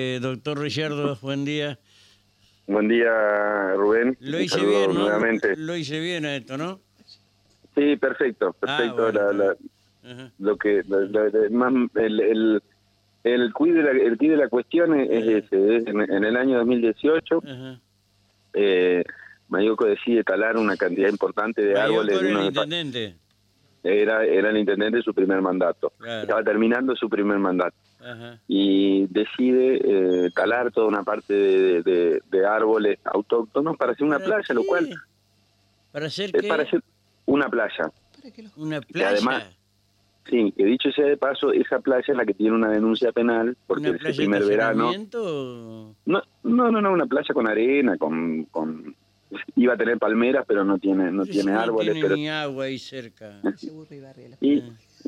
Eh, doctor Richardo, buen día. Buen día, Rubén. Lo hice bien, ¿no? Nuevamente. Lo hice bien a esto, ¿no? Sí, perfecto, perfecto. Ah, bueno. La- lo que, la- más, el, el, el quid de la, el de la cuestión es, es ese. es en, en el año 2018, Ajá. eh, Mayoco decide talar una cantidad importante de árboles. era el intendente. era, era el intendente de su primer mandato. Claro. Estaba terminando su primer mandato. Ajá. y decide eh, talar toda una parte de, de- de árboles autóctonos para hacer una ¿Para playa, lo cual ¿Para hacer qué? para hacer una playa. Una playa. además, Sí, que dicho sea de paso, esa playa es la que tiene una denuncia penal porque ¿Una ese playa de primer verano... No, no, no, no, una playa con arena, con... con iba a tener palmeras, pero no tiene no Eso tiene no árboles. tiene pero ni agua ahí cerca. Y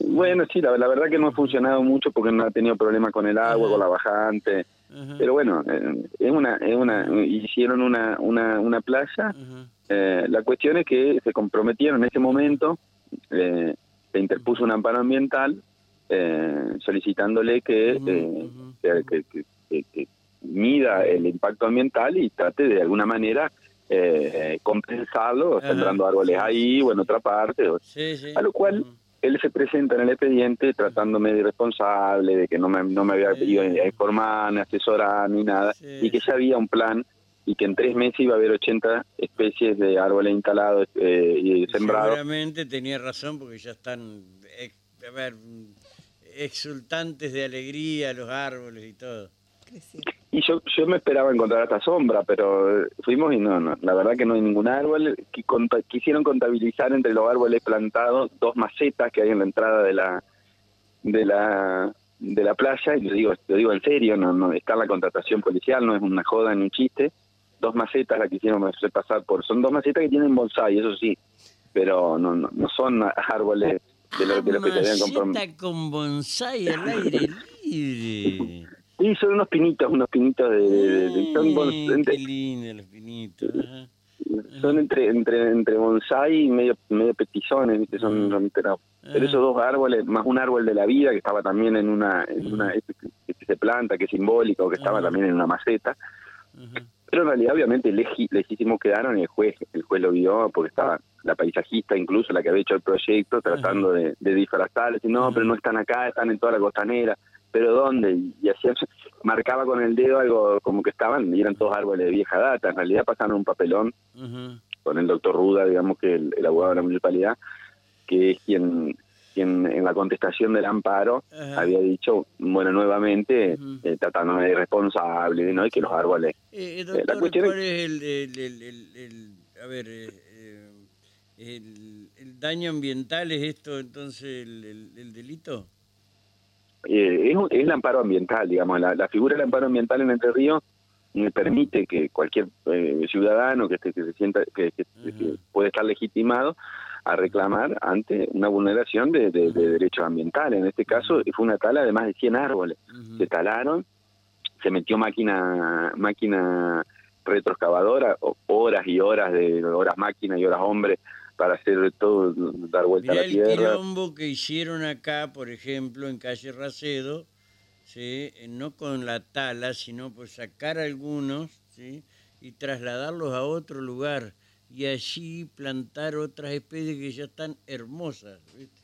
bueno, sí, la, la verdad que no ha funcionado mucho porque no ha tenido problemas con el agua, Ajá. con la bajante. Ajá. Pero bueno, eh, es una, es una, hicieron una, una, una playa. Ajá. Eh, la cuestión es que se comprometieron en ese momento, eh, se interpuso un amparo ambiental eh, solicitándole que, eh, que, que- que- mida el impacto ambiental y trate de alguna manera compensarlo, sembrando árboles ahí o en otra parte. o- Sí, sí. a lo cual. Él se presenta en el expediente tratándome de irresponsable, de que no me, no me había Sí. ido a informar, ni asesorar, ni nada, Sí, y que ya había un plan y que en tres meses iba a haber 80 especies de árboles instalados eh, y sembrados. Seguramente tenía razón porque ya están, ex- a ver, exultantes de alegría los árboles y todo. Y yo, yo me esperaba encontrar hasta sombra, pero eh, fuimos y no, no, la verdad que no hay ningún árbol. Quisieron contabilizar entre los árboles plantados dos macetas que hay en la entrada de la de la de la playa, y lo digo, lo digo en serio, no, no está en la contratación policial, no es una joda ni un chiste. Dos macetas las quisieron hacer pasar por, son dos macetas que tienen bonsai, eso sí, pero no, no, no son árboles de los de los que se habían comprometido. Con bonsai al aire libre. Sí, son unos pinitos, unos pinitos de, de- de- son qué lindo los pinitos. ajá. son entre entre entre bonsai y medio medio petizones ¿viste? son Ajá. son- pero, Ajá. esos dos árboles más un árbol de la vida que estaba también en una en una este que se planta que es simbólico que estaba Ajá. también en una maceta pero en realidad obviamente legítimos quedaron y el juez el juez lo vio porque estaba la paisajista incluso la que había hecho el proyecto tratando de, de disfrazar decir no pero no están acá están en toda la costanera pero dónde y, hacía marcaba con el dedo algo como que estaban y eran todos árboles de vieja data en realidad pasaron un papelón con el doctor Ruda, digamos que el, el abogado de la municipalidad, que es quien, quien en la contestación del amparo había dicho, bueno, nuevamente, Ujú. eh, tratándome de irresponsable, ¿no? Y que los árboles... Eh, eh, la doctor, cuestión es- ¿cuál es el, a ver, eh, eh, el, daño ambiental es esto entonces el, el- el delito? Eh, es, es el amparo ambiental, digamos, la, la figura del amparo ambiental en Entre Ríos me permite que cualquier eh, ciudadano que, que se sienta que, que- puede estar legitimado a reclamar ante una vulneración de, de- de derechos ambientales. En este caso fue una tala de más de 100 árboles. Se talaron, se metió máquina máquina retroexcavadora, horas y horas de horas máquina y horas hombre para hacer todo, dar vuelta Mirá a la el tierra. quilombo que hicieron acá, por ejemplo, en calle Racedo, ¿sí? Eh, no con la tala, sino por sacar algunos ¿sí? y trasladarlos a otro lugar y allí plantar otras especies que ya están hermosas. ¿viste?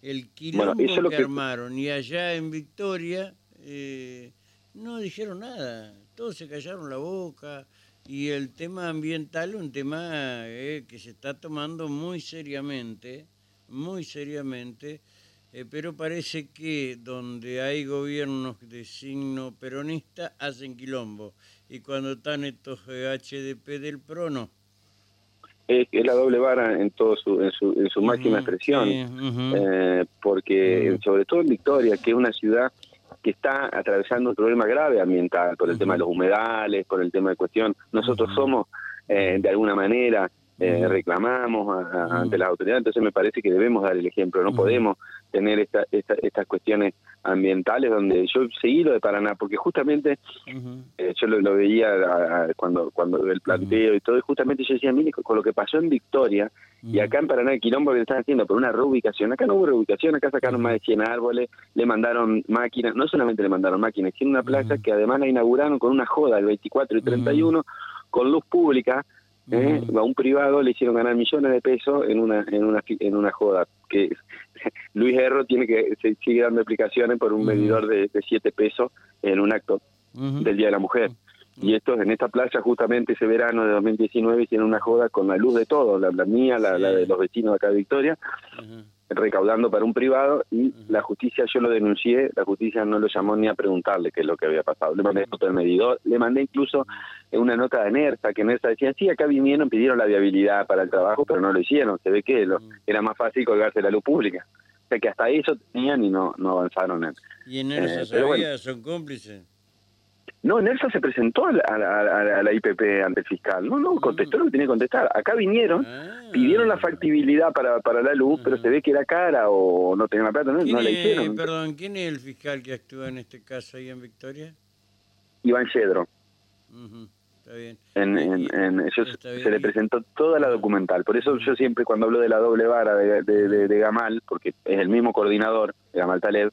El quilombo eso es lo que, que- armaron y allá en Victoria eh, no dijeron nada, todos se callaron la boca y el tema ambiental un tema eh, que se está tomando muy seriamente, muy seriamente, eh, pero parece que donde hay gobiernos de signo peronista hacen quilombo y cuando están estos eh, HDP del PRO no. Es, es la doble vara en todo su, en su, en su máxima expresión. Eh, porque sobre todo en Victoria, que es una ciudad que está atravesando un problema grave ambiental por el tema de los humedales, por el tema de cuestión. Nosotros somos, eh, de alguna manera, eh, reclamamos a- a- ante las autoridades, entonces me parece que debemos dar el ejemplo, no podemos tener esta, esta- estas cuestiones ambientales donde yo seguí lo de Paraná, porque justamente eh, yo lo, veía cuando cuando el planteo y todo, y justamente yo decía, mire, con lo que pasó en Victoria y acá en Paraná, el quilombo que están haciendo por una reubicación, acá no hubo reubicación, acá sacaron más de 100 árboles, le mandaron máquinas, no solamente le mandaron máquinas, sino una plaza que además la inauguraron con una joda el 24 y 31, con luz pública, ¿eh? a un privado le hicieron ganar millones de pesos en una en una en una joda que Luis Herro tiene que se sigue dando explicaciones por un medidor de, de 7 pesos en un acto del Día de la Mujer. Y esto en esta playa justamente ese verano de 2019 hicieron una joda con la luz de todos, la, mía, la, de los vecinos de acá de Victoria, recaudando para un privado y la justicia yo lo denuncié, la justicia no lo llamó ni a preguntarle qué es lo que había pasado. Le mandé foto del medidor, le mandé incluso una nota de NERSA, que NERSA decía, sí, acá vinieron, pidieron la viabilidad para el trabajo, pero no lo hicieron. Se ve que lo, era más fácil colgarse la luz pública. O sea que hasta eso tenían y no, no avanzaron. En, ¿Y en NERSA eh, son cómplices? No, Nersa se presentó a la, IPP ante el fiscal. No, no, contestó lo que tenía que contestar. Acá vinieron, ah. pidieron la factibilidad para, para la luz, pero se ve que era cara o no tenía la plata, no, no la hicieron. Perdón, ¿quién es el fiscal que actúa en este caso ahí en Victoria? Iván Yedro. Está bien. En, en, se le presentó toda la documental. Por eso yo siempre cuando hablo de la doble vara de, de, Gamal, porque es el mismo coordinador, Gamal Taleb,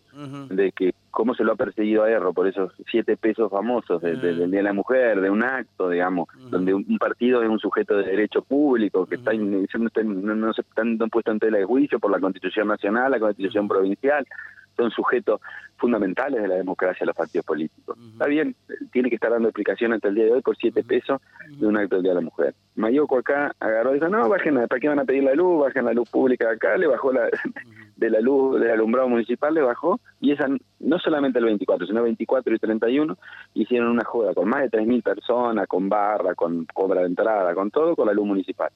de que cómo se lo ha perseguido a Erro por esos siete pesos famosos del Día de la Mujer, de un acto, digamos, donde un, partido es un sujeto de derecho público, que está, no, no, se están puesto en tela de juicio por la Constitución Nacional, la Constitución Provincial, son sujetos fundamentales de la democracia los partidos políticos. Está bien, tiene que estar dando explicaciones hasta el día de hoy por siete pesos de un acto del Día de la Mujer. Mayoco acá agarró y dijo, no, bajen, ¿para qué van a pedir la luz? Bajen la luz pública acá, le bajó la de la luz del alumbrado municipal, le bajó, y esa no solamente el 24, sino 24 y 31, hicieron una joda con más de 3.000 personas, con barra, con cobra de entrada, con todo, con la luz municipal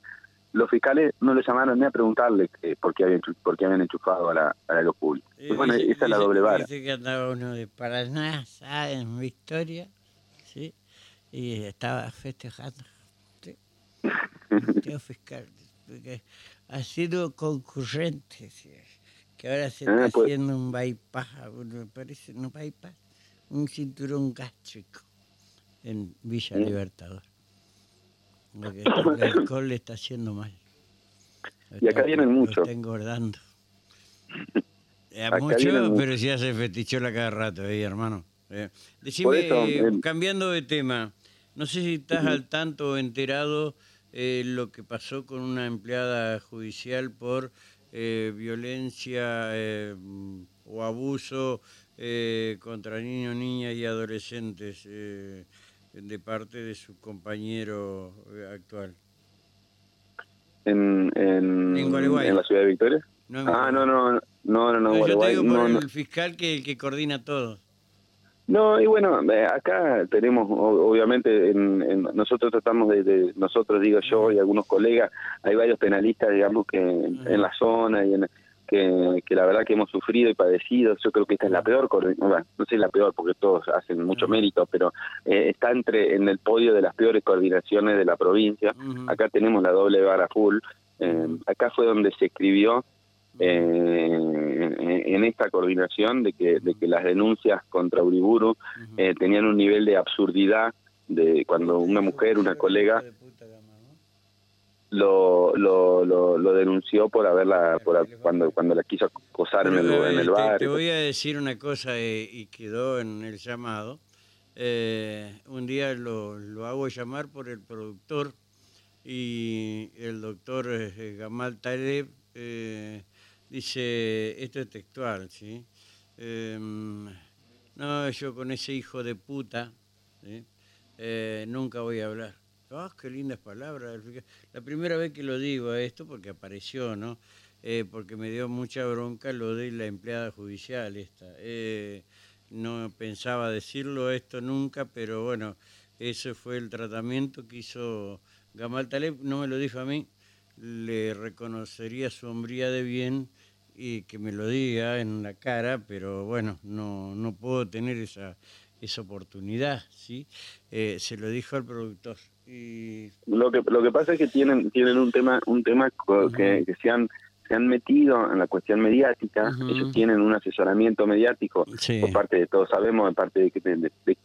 los fiscales no le llamaron ni a preguntarle por, qué habían, por qué habían enchufado a la, a la luz pública. Eh, bueno, esa es la doble vara. Dice que andaba uno de Paraná, en Victoria, ¿sí? y estaba festejando. ¿sí? fiscal, porque ha sido concurrente, que ahora se ah, está pues. haciendo un bypass, me parece, un bypass, un cinturón gástrico en Villa Libertador. Porque el alcohol le está haciendo mal. y acá vienen mucho. Está engordando. mucho, pero ya se fetichó la cada rato ahí, hermano. Eh, decime, eh, cambiando de tema, no sé si estás al tanto o enterado eh, lo que pasó con una empleada judicial por eh, violencia o abuso contra niños, niñas y adolescentes de parte de su compañero eh, actual? ¿En, en, en, la ciudad de Victoria? ah, no, no, no, no, no, Yo te digo por el fiscal que el que coordina todo. No, y bueno, eh, acá tenemos, obviamente, en, nosotros tratamos de, nosotros digo yo y algunos colegas, hay varios penalistas, digamos, que en la zona y en, que, la verdad que hemos sufrido y padecido. Yo creo que esta es la peor, bueno, no sé la peor porque todos hacen mucho mérito, pero eh, está entre en el podio de las peores coordinaciones de la provincia. Acá tenemos la doble vara full. Eh, acá fue donde se escribió eh, en esta coordinación de que, de que las denuncias contra Uriburu tenían un nivel de absurdidad de cuando una mujer, una colega lo, lo, lo, denunció por haberla por cuando cuando la quiso acosar en el, en el bar. Te, voy a decir una cosa eh, y quedó en el llamado. Eh, un día lo, lo hago llamar por el productor y el doctor eh, Gamal Taleb dice, esto es textual, ¿sí? Em, no, yo con ese hijo de puta nunca voy a hablar. ¡Ah, qué lindas palabras! La primera vez que lo digo esto, porque apareció, ¿no? Eh, porque me dio mucha bronca lo de la empleada judicial esta. Eh, no pensaba decirlo esto nunca, pero bueno, ese fue el tratamiento que hizo Gamal Taleb, no me lo dijo a mí, le reconocería su hombría de bien y que me lo diga en la cara, pero bueno, no, no puedo tener esa, esa oportunidad, ¿sí? Eh, se lo dijo al productor. Y... Lo que lo que pasa es que tienen tienen un tema un tema que, se han se han metido en la cuestión mediática, ellos tienen un asesoramiento mediático Sí. por parte de todos sabemos, de parte de, de, de- de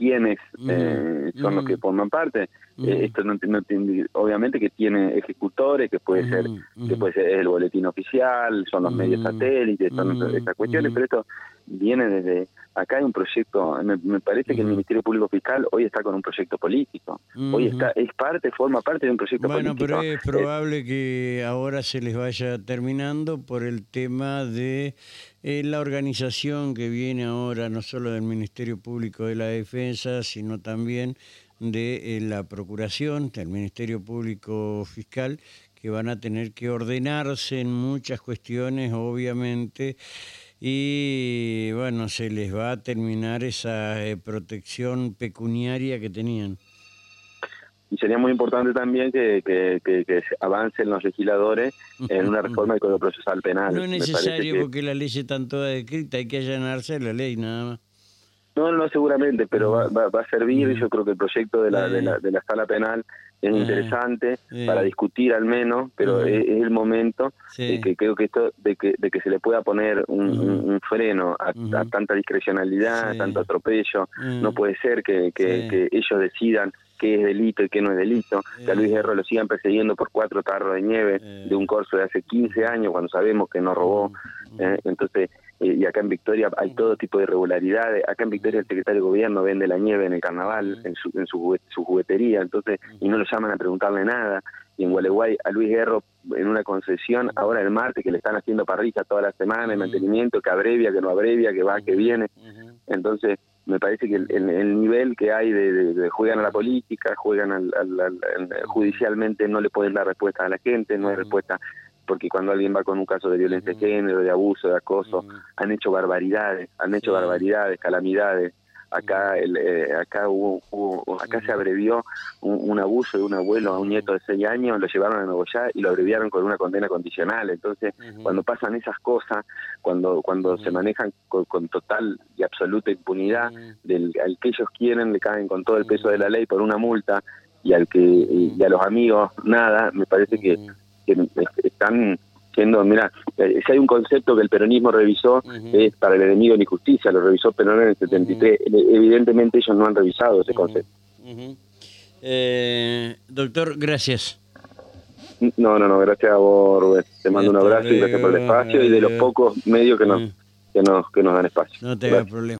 eh, son los que forman parte. Eh, esto no, no tiene- obviamente que tiene ejecutores, que puede ser que puede ser el boletín oficial, son los medios satélites, son esas cuestiones, pero esto viene desde acá hay un proyecto, me, me parece que el. Ministerio Público Fiscal hoy está con un proyecto político, hoy está es parte, forma parte de un proyecto Bueno, político. pero es Eh, probable que ahora se les vaya terminando por el tema de eh, la organización que viene ahora, no solo del Ministerio Público de la Defensa, sino también de eh, la Procuración, del Ministerio Público Fiscal, que van a tener que ordenarse en muchas cuestiones, obviamente, y bueno, se les va a terminar esa eh, protección pecuniaria que tenían. y sería muy importante también que, que, que- que se avancen los legisladores en una reforma del Código Procesal Penal. No es necesario que- porque las leyes están todas escritas, hay que allanarse a la ley nada más. No, no, seguramente, pero va, va, va a servir. Yo creo que el proyecto de la, de la, de la sala penal es interesante para discutir al menos, pero es, es el momento Sí. de que creo que esto de que, de que se le pueda poner un, freno a, tanta discrecionalidad, Sí. a tanto atropello. No puede ser que, que, ellos decidan qué es delito y qué no es delito, que a Luis. Guerrero lo sigan persiguiendo por cuatro tarros de nieve de un corso de hace 15 años cuando sabemos que no robó. ¿eh? Entonces, eh, y acá en Victoria hay todo tipo de irregularidades. Acá en Victoria el secretario de gobierno vende la nieve en el carnaval, en su, en su, jugue- su juguetería, entonces, y no lo llaman a preguntarle nada. Y en Gualeguay a Luis Guerro en una concesión, ahora el martes, que le están haciendo parrilla toda la semana, el mantenimiento, que abrevia, que no abrevia, que va, que viene. Entonces, me parece que el, el- el nivel que hay de, de- de juegan a la política, juegan al, al- al- al- judicialmente, no le pueden dar respuesta a la gente, no hay respuesta, porque cuando alguien va con un caso de violencia de género, de abuso, de acoso, han hecho barbaridades, han hecho barbaridades, calamidades. Acá, el, eh, acá hubo, hubo- acá se abrevió un, un abuso de un abuelo a un nieto de seis años, lo llevaron a Nogoyá y lo abreviaron con una condena condicional. Entonces, cuando pasan esas cosas, cuando cuando se manejan con, con total y absoluta impunidad, del, al que ellos quieren le caen con todo el peso de la ley por una multa y al que y, y a los amigos nada, me parece que. Que están siendo, mira, eh, si hay un concepto que el peronismo revisó Ujú. es para el enemigo ni justicia, lo revisó Perón en el 73, evidentemente ellos no han revisado ese concepto. Ujú. Eh, doctor, gracias. No, no, no, gracias a vos, Rubén. Te mando un abrazo y gracias por el espacio y de los pocos medios que nos, Mm. que nos, que nos dan espacio. No te hagas problema.